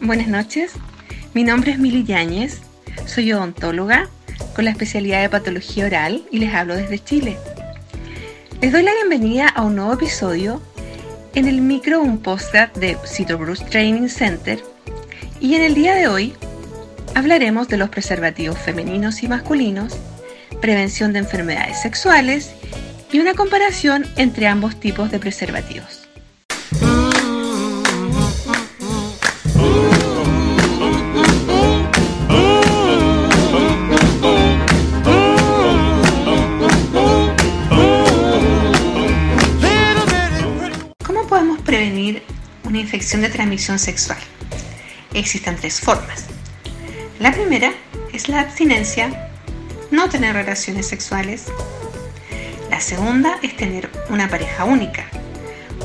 Buenas noches, mi nombre es Mili Yáñez, soy odontóloga con la especialidad de patología oral y les hablo desde Chile. Les doy la bienvenida a un nuevo episodio en el micro un podcast de Bruce Training Center y en el día de hoy hablaremos de los preservativos femeninos y masculinos, prevención de enfermedades sexuales y una comparación entre ambos tipos de preservativos. Infección de transmisión sexual. Existen tres formas. La primera es la abstinencia, no tener relaciones sexuales. La segunda es tener una pareja única,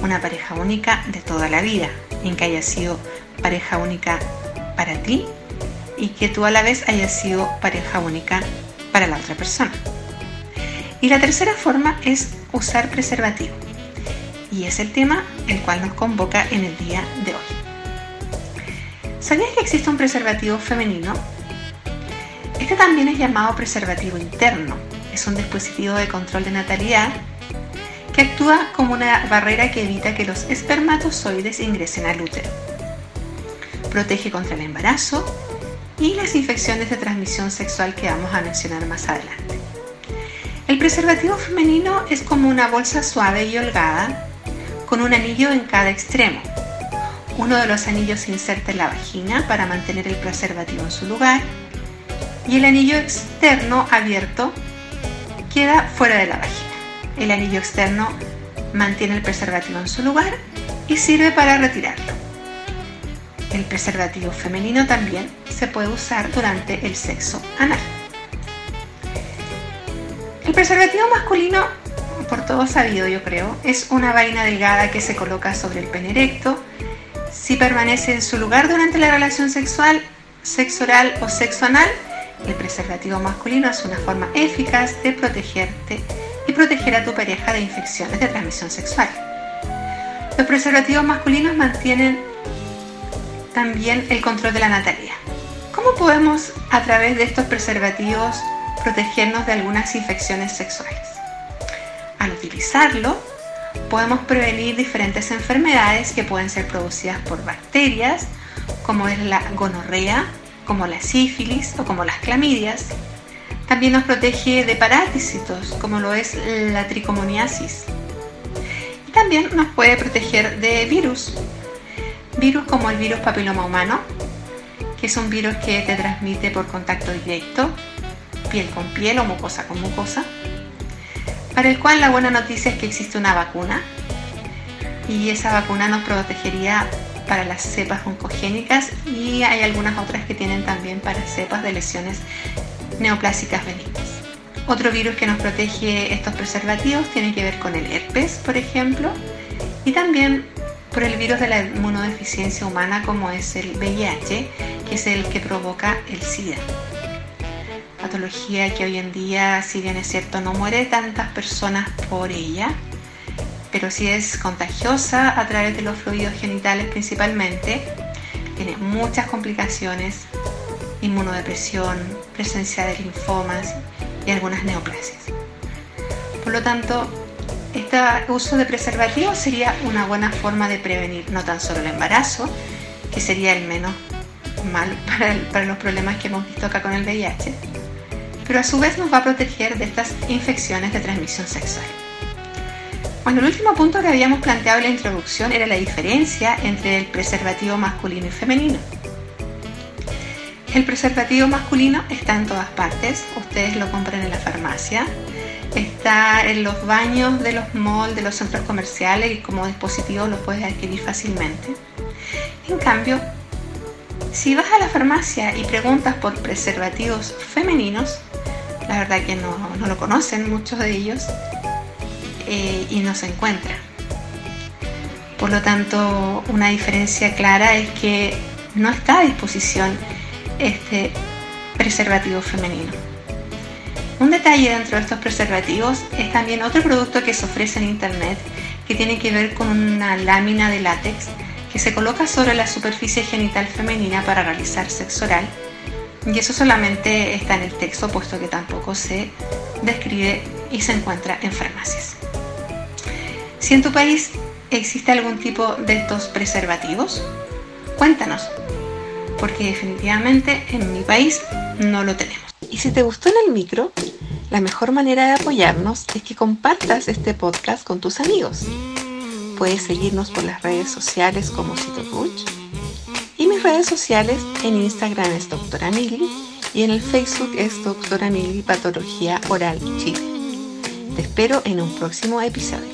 una pareja única de toda la vida, en que haya sido pareja única para ti y que tú a la vez hayas sido pareja única para la otra persona. Y la tercera forma es usar preservativo y es el tema el cual nos convoca en el día de hoy. ¿Sabías que existe un preservativo femenino? Este también es llamado preservativo interno. Es un dispositivo de control de natalidad que actúa como una barrera que evita que los espermatozoides ingresen al útero. Protege contra el embarazo y las infecciones de transmisión sexual que vamos a mencionar más adelante. El preservativo femenino es como una bolsa suave y holgada con un anillo en cada extremo. Uno de los anillos se inserta en la vagina para mantener el preservativo en su lugar y el anillo externo abierto queda fuera de la vagina. El anillo externo mantiene el preservativo en su lugar y sirve para retirarlo. El preservativo femenino también se puede usar durante el sexo anal. El preservativo masculino por todo sabido yo creo, es una vaina delgada que se coloca sobre el pene erecto. Si permanece en su lugar durante la relación sexual, sexo oral o sexo anal, el preservativo masculino es una forma eficaz de protegerte y proteger a tu pareja de infecciones de transmisión sexual. Los preservativos masculinos mantienen también el control de la natalidad. ¿Cómo podemos a través de estos preservativos protegernos de algunas infecciones sexuales? Al utilizarlo, podemos prevenir diferentes enfermedades que pueden ser producidas por bacterias, como es la gonorrea, como la sífilis o como las clamidias. También nos protege de parásitos, como lo es la tricomoniasis. También nos puede proteger de virus. Virus como el virus papiloma humano, que es un virus que te transmite por contacto directo, piel con piel o mucosa con mucosa para el cual la buena noticia es que existe una vacuna y esa vacuna nos protegería para las cepas oncogénicas y hay algunas otras que tienen también para cepas de lesiones neoplásicas benignas. Otro virus que nos protege estos preservativos tiene que ver con el herpes, por ejemplo, y también por el virus de la inmunodeficiencia humana como es el VIH, que es el que provoca el SIDA patología que hoy en día, si bien es cierto, no muere tantas personas por ella, pero sí es contagiosa a través de los fluidos genitales principalmente, tiene muchas complicaciones, inmunodepresión, presencia de linfomas y algunas neoplasias. Por lo tanto, este uso de preservativos sería una buena forma de prevenir no tan solo el embarazo, que sería el menos mal para, para los problemas que hemos visto acá con el VIH, pero a su vez nos va a proteger de estas infecciones de transmisión sexual. Bueno, el último punto que habíamos planteado en la introducción era la diferencia entre el preservativo masculino y femenino. El preservativo masculino está en todas partes, ustedes lo compran en la farmacia, está en los baños de los malls, de los centros comerciales y como dispositivo lo puedes adquirir fácilmente. En cambio, si vas a la farmacia y preguntas por preservativos femeninos, la verdad que no, lo conocen muchos de ellos eh, y no se encuentran. Por lo tanto, una diferencia clara es que no está a disposición este preservativo femenino. Un detalle dentro de estos preservativos es también otro producto que se ofrece en internet que tiene que ver con una lámina de látex que se coloca sobre la superficie genital femenina para realizar sexo oral. Y eso solamente está en el texto, puesto que tampoco se describe y se encuentra en farmacias. Si en tu país existe algún tipo de estos preservativos, cuéntanos, porque definitivamente en mi país no lo tenemos. Y si te gustó en el micro, la mejor manera de apoyarnos es que compartas este podcast con tus amigos. Puedes seguirnos por las redes sociales como mis redes sociales en Instagram es Doctora Mili y en el Facebook es Doctora Mili Patología Oral Chile. Te espero en un próximo episodio.